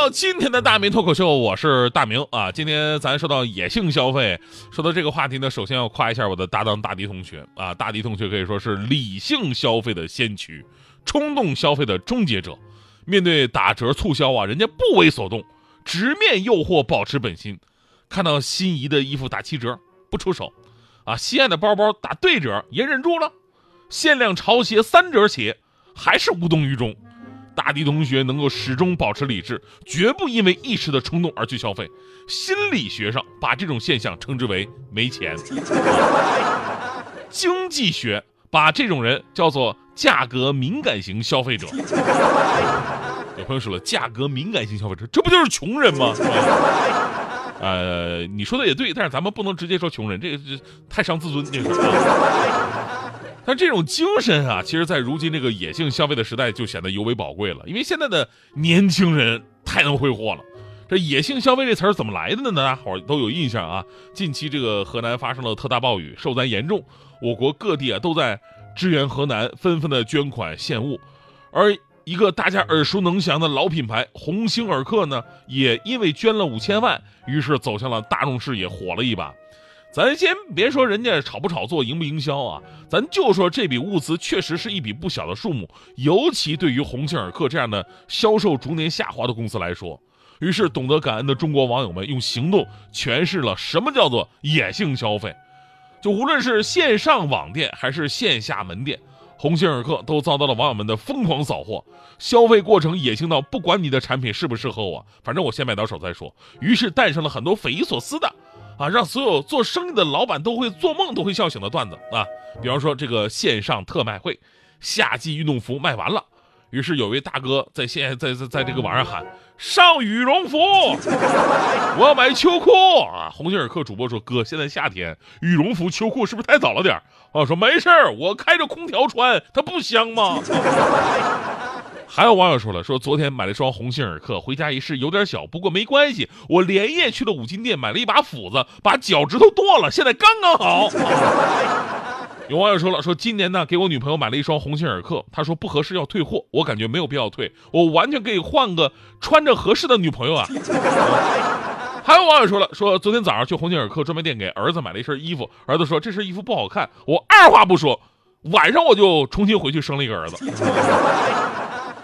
到今天的大明脱口秀，我是大明啊。今天咱说到野性消费，说到这个话题呢，首先要夸一下我的搭档大迪同学啊。大迪同学可以说是理性消费的先驱，冲动消费的终结者。面对打折促销啊，人家不为所动，直面诱惑，保持本心。看到心仪的衣服打七折，不出手啊；心爱的包包打对折，也忍住了。限量潮鞋三折起，还是无动于衷。大迪同学能够始终保持理智，绝不因为一时的冲动而去消费。心理学上把这种现象称之为“没钱”，经济学把这种人叫做价格敏感型消费者。有朋友说了，价格敏感型消费者，这不就是穷人吗？呃，你说的也对，但是咱们不能直接说穷人，这个这太伤自尊，这个。但这种精神啊，其实，在如今这个野性消费的时代，就显得尤为宝贵了。因为现在的年轻人太能挥霍了。这野性消费这词儿怎么来的呢？大家伙都有印象啊。近期这个河南发生了特大暴雨，受灾严重，我国各地啊都在支援河南，纷纷的捐款献物。而一个大家耳熟能详的老品牌鸿星尔克呢，也因为捐了五千万，于是走向了大众视野，火了一把。咱先别说人家炒不炒作、营不营销啊，咱就说这笔物资确实是一笔不小的数目，尤其对于鸿星尔克这样的销售逐年下滑的公司来说。于是，懂得感恩的中国网友们用行动诠释了什么叫做野性消费。就无论是线上网店还是线下门店，鸿星尔克都遭到了网友们的疯狂扫货，消费过程野性到不管你的产品适不适合我，反正我先买到手再说。于是诞生了很多匪夷所思的。啊，让所有做生意的老板都会做梦都会笑醒的段子啊！比方说这个线上特卖会，夏季运动服卖完了，于是有位大哥在线在在在这个网上喊上羽绒服，我要买秋裤啊！鸿星尔克主播说哥，现在夏天羽绒服秋裤是不是太早了点啊？说没事儿，我开着空调穿，它不香吗？还有网友说了，说昨天买了一双鸿星尔克，回家一试有点小，不过没关系，我连夜去了五金店买了一把斧子，把脚趾头剁了，现在刚刚好。有网友说了，说今年呢给我女朋友买了一双鸿星尔克，他说不合适要退货，我感觉没有必要退，我完全可以换个穿着合适的女朋友啊。还有网友说了，说昨天早上去鸿星尔克专卖店给儿子买了一身衣服，儿子说这身衣服不好看，我二话不说，晚上我就重新回去生了一个儿子。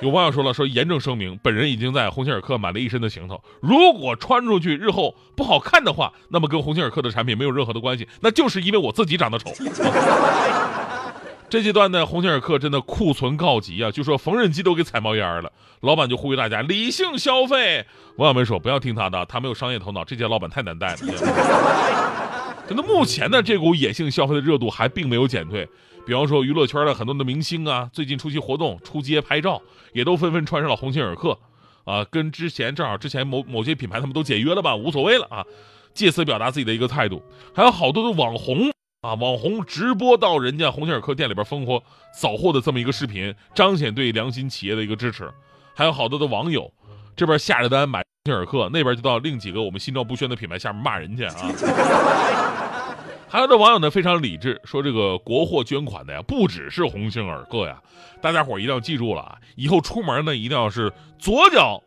有网友说了，说严正声明，本人已经在鸿星尔克买了一身的行头，如果穿出去日后不好看的话，那么跟鸿星尔克的产品没有任何的关系，那就是因为我自己长得丑。这阶段呢，鸿星尔克真的库存告急啊，就说缝纫机都给踩冒烟了。老板就呼吁大家理性消费。网友们说不要听他的，他没有商业头脑，这届老板太难带了。真的，目前呢，这股野性消费的热度还并没有减退。比方说，娱乐圈的很多的明星啊，最近出席活动、出街拍照，也都纷纷穿上了鸿星尔克，啊，跟之前正好之前某某些品牌他们都解约了吧，无所谓了啊，借此表达自己的一个态度。还有好多的网红啊，网红直播到人家鸿星尔克店里边疯狂扫货的这么一个视频，彰显对良心企业的一个支持。还有好多的网友，这边下着单买鸿星尔克，那边就到另几个我们心照不宣的品牌下面骂人家啊。还有的网友呢非常理智，说这个国货捐款的呀，不只是鸿星尔克呀，大家伙一定要记住了啊，以后出门呢一定要是左脚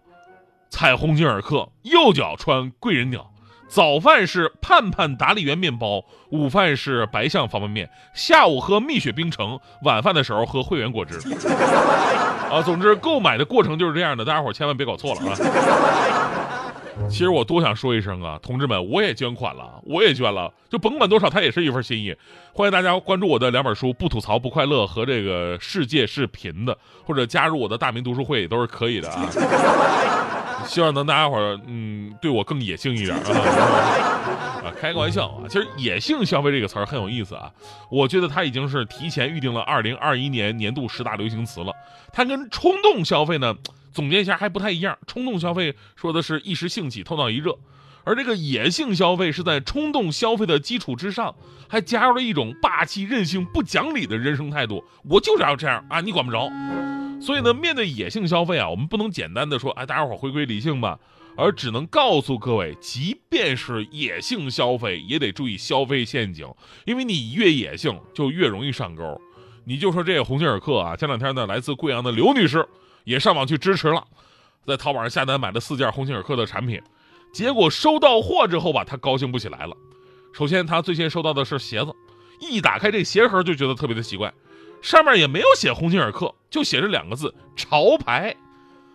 踩鸿星尔克，右脚穿贵人鸟。早饭是盼盼达利园面包，午饭是白象方便面，下午喝蜜雪冰城，晚饭的时候喝汇源果汁。啊，总之购买的过程就是这样的，大家伙千万别搞错了啊。其实我多想说一声啊，同志们，我也捐款了，我也捐了，就甭管多少，它也是一份心意。欢迎大家关注我的两本书《不吐槽不快乐》和这个《世界是平的》，或者加入我的大明读书会也都是可以的啊。希望能大家伙儿嗯对我更野性一点啊。啊，开个玩笑啊，其实“野性消费”这个词儿很有意思啊，我觉得它已经是提前预定了二零二一年年度十大流行词了。它跟冲动消费呢？总结一下还不太一样，冲动消费说的是一时兴起、头脑一热，而这个野性消费是在冲动消费的基础之上，还加入了一种霸气、任性、不讲理的人生态度。我就是要这样啊，你管不着。所以呢，面对野性消费啊，我们不能简单的说，哎，大家伙回归理性吧，而只能告诉各位，即便是野性消费，也得注意消费陷阱，因为你越野性，就越容易上钩。你就说这个鸿星尔克啊，前两天呢，来自贵阳的刘女士也上网去支持了，在淘宝上下单买了四件鸿星尔克的产品。结果收到货之后吧，他高兴不起来了。首先，他最先收到的是鞋子，一打开这鞋盒就觉得特别的奇怪，上面也没有写鸿星尔克，就写着两个字“潮牌”。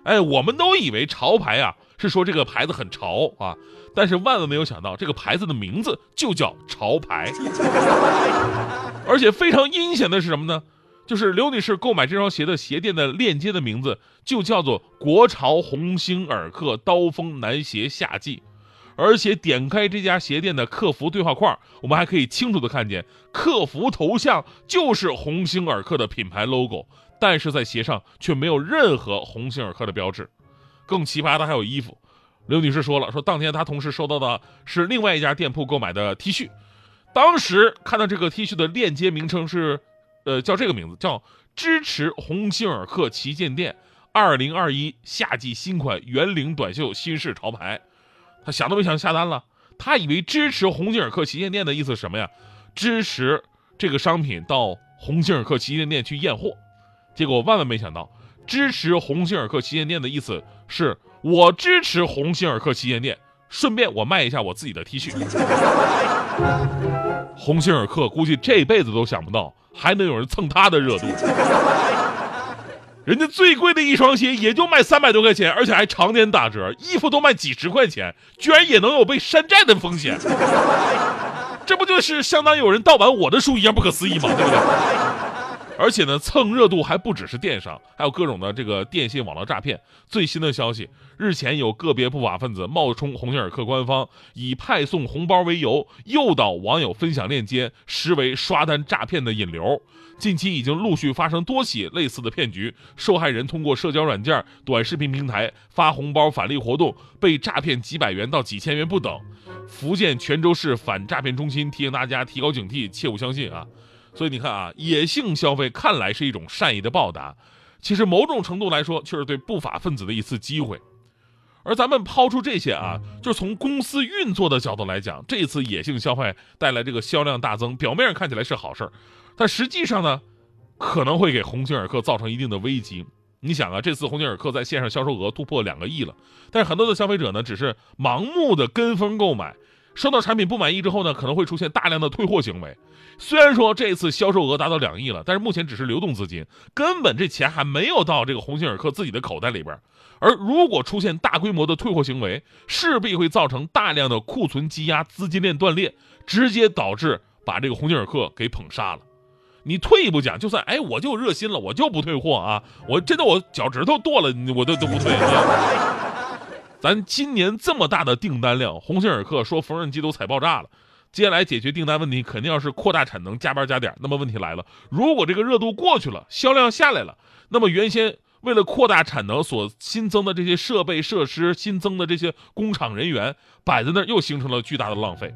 哎，我们都以为潮牌啊是说这个牌子很潮啊，但是万万没有想到，这个牌子的名字就叫潮牌。而且非常阴险的是什么呢？就是刘女士购买这双鞋的鞋店的链接的名字就叫做“国潮鸿星尔克刀锋男鞋夏季”，而且点开这家鞋店的客服对话框，我们还可以清楚的看见客服头像就是鸿星尔克的品牌 logo，但是在鞋上却没有任何鸿星尔克的标志。更奇葩的还有衣服，刘女士说了，说当天她同事收到的是另外一家店铺购买的 T 恤，当时看到这个 T 恤的链接名称是。呃，叫这个名字叫支持鸿星尔克旗舰店二零二一夏季新款圆领短袖新式潮牌，他想都没想下单了。他以为支持鸿星尔克旗舰店的意思是什么呀？支持这个商品到鸿星尔克旗舰店去验货。结果万万没想到，支持鸿星尔克旗舰店的意思是我支持鸿星尔克旗舰店，顺便我卖一下我自己的 T 恤。鸿星尔克估计这辈子都想不到。还能有人蹭他的热度？人家最贵的一双鞋也就卖三百多块钱，而且还常年打折，衣服都卖几十块钱，居然也能有被山寨的风险，这不就是相当于有人盗版我的书一样不可思议吗？对不对？而且呢，蹭热度还不只是电商，还有各种的这个电信网络诈骗。最新的消息，日前有个别不法分子冒充鸿星尔克官方，以派送红包为由，诱导网友分享链接，实为刷单诈骗的引流。近期已经陆续发生多起类似的骗局，受害人通过社交软件、短视频平台发红包返利活动，被诈骗几百元到几千元不等。福建泉州市反诈骗中心提醒大家提高警惕，切勿相信啊！所以你看啊，野性消费看来是一种善意的报答，其实某种程度来说却是对不法分子的一次机会。而咱们抛出这些啊，就是从公司运作的角度来讲，这次野性消费带来这个销量大增，表面上看起来是好事儿，但实际上呢，可能会给鸿星尔克造成一定的危机。你想啊，这次鸿星尔克在线上销售额突破两个亿了，但是很多的消费者呢，只是盲目的跟风购买。收到产品不满意之后呢，可能会出现大量的退货行为。虽然说这次销售额达到两亿了，但是目前只是流动资金，根本这钱还没有到这个鸿星尔克自己的口袋里边。而如果出现大规模的退货行为，势必会造成大量的库存积压、资金链断裂，直接导致把这个鸿星尔克给捧杀了。你退一步讲，就算哎，我就热心了，我就不退货啊，我真的我脚趾头剁了，我都都不退。咱今年这么大的订单量，鸿星尔克说缝纫机都踩爆炸了。接下来解决订单问题，肯定要是扩大产能、加班加点。那么问题来了，如果这个热度过去了，销量下来了，那么原先为了扩大产能所新增的这些设备设施、新增的这些工厂人员摆在那儿，又形成了巨大的浪费。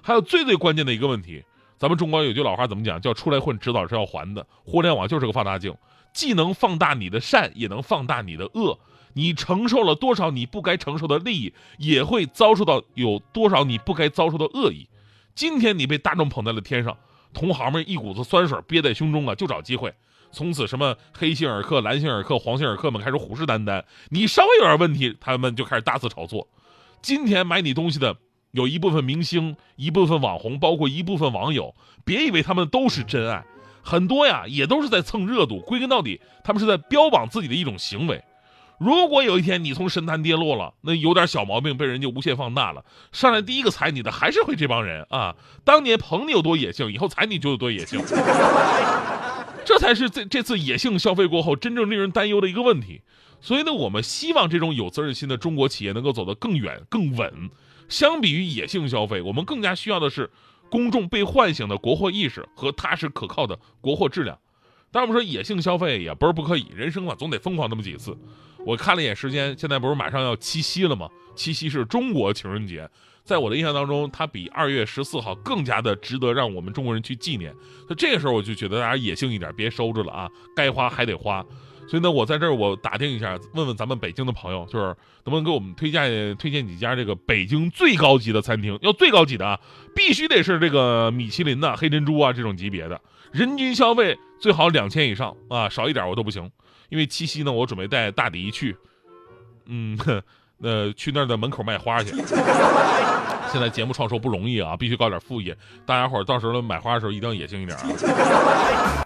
还有最最关键的一个问题，咱们中国有句老话怎么讲？叫出来混，迟早是要还的。互联网就是个放大镜，既能放大你的善，也能放大你的恶。你承受了多少你不该承受的利益，也会遭受到有多少你不该遭受的恶意。今天你被大众捧在了天上，同行们一股子酸水憋在胸中啊，就找机会。从此什么黑星尔克、蓝星尔克、黄星尔克们开始虎视眈眈，你稍微有点问题，他们就开始大肆炒作。今天买你东西的有一部分明星、一部分网红，包括一部分网友，别以为他们都是真爱，很多呀也都是在蹭热度。归根到底，他们是在标榜自己的一种行为。如果有一天你从神坛跌落了，那有点小毛病被人家无限放大了，上来第一个踩你的还是会这帮人啊！当年捧你有多野性，以后踩你就有多野性，这才是这这次野性消费过后真正令人担忧的一个问题。所以呢，我们希望这种有责任心的中国企业能够走得更远更稳。相比于野性消费，我们更加需要的是公众被唤醒的国货意识和踏实可靠的国货质量。当然，我们说野性消费也不是不可以，人生嘛总得疯狂那么几次。我看了一眼时间，现在不是马上要七夕了吗？七夕是中国情人节，在我的印象当中，它比二月十四号更加的值得让我们中国人去纪念。所以这个时候，我就觉得大家野性一点，别收着了啊，该花还得花。所以呢，我在这儿我打听一下，问问咱们北京的朋友，就是能不能给我们推荐推荐几家这个北京最高级的餐厅？要最高级的啊，必须得是这个米其林呐、黑珍珠啊这种级别的，人均消费最好两千以上啊，少一点我都不行。因为七夕呢，我准备带大迪去，嗯，呃，去那儿的门口卖花去。现在节目创收不容易啊，必须搞点副业，大家伙儿到时候买花的时候一定要野性一点啊。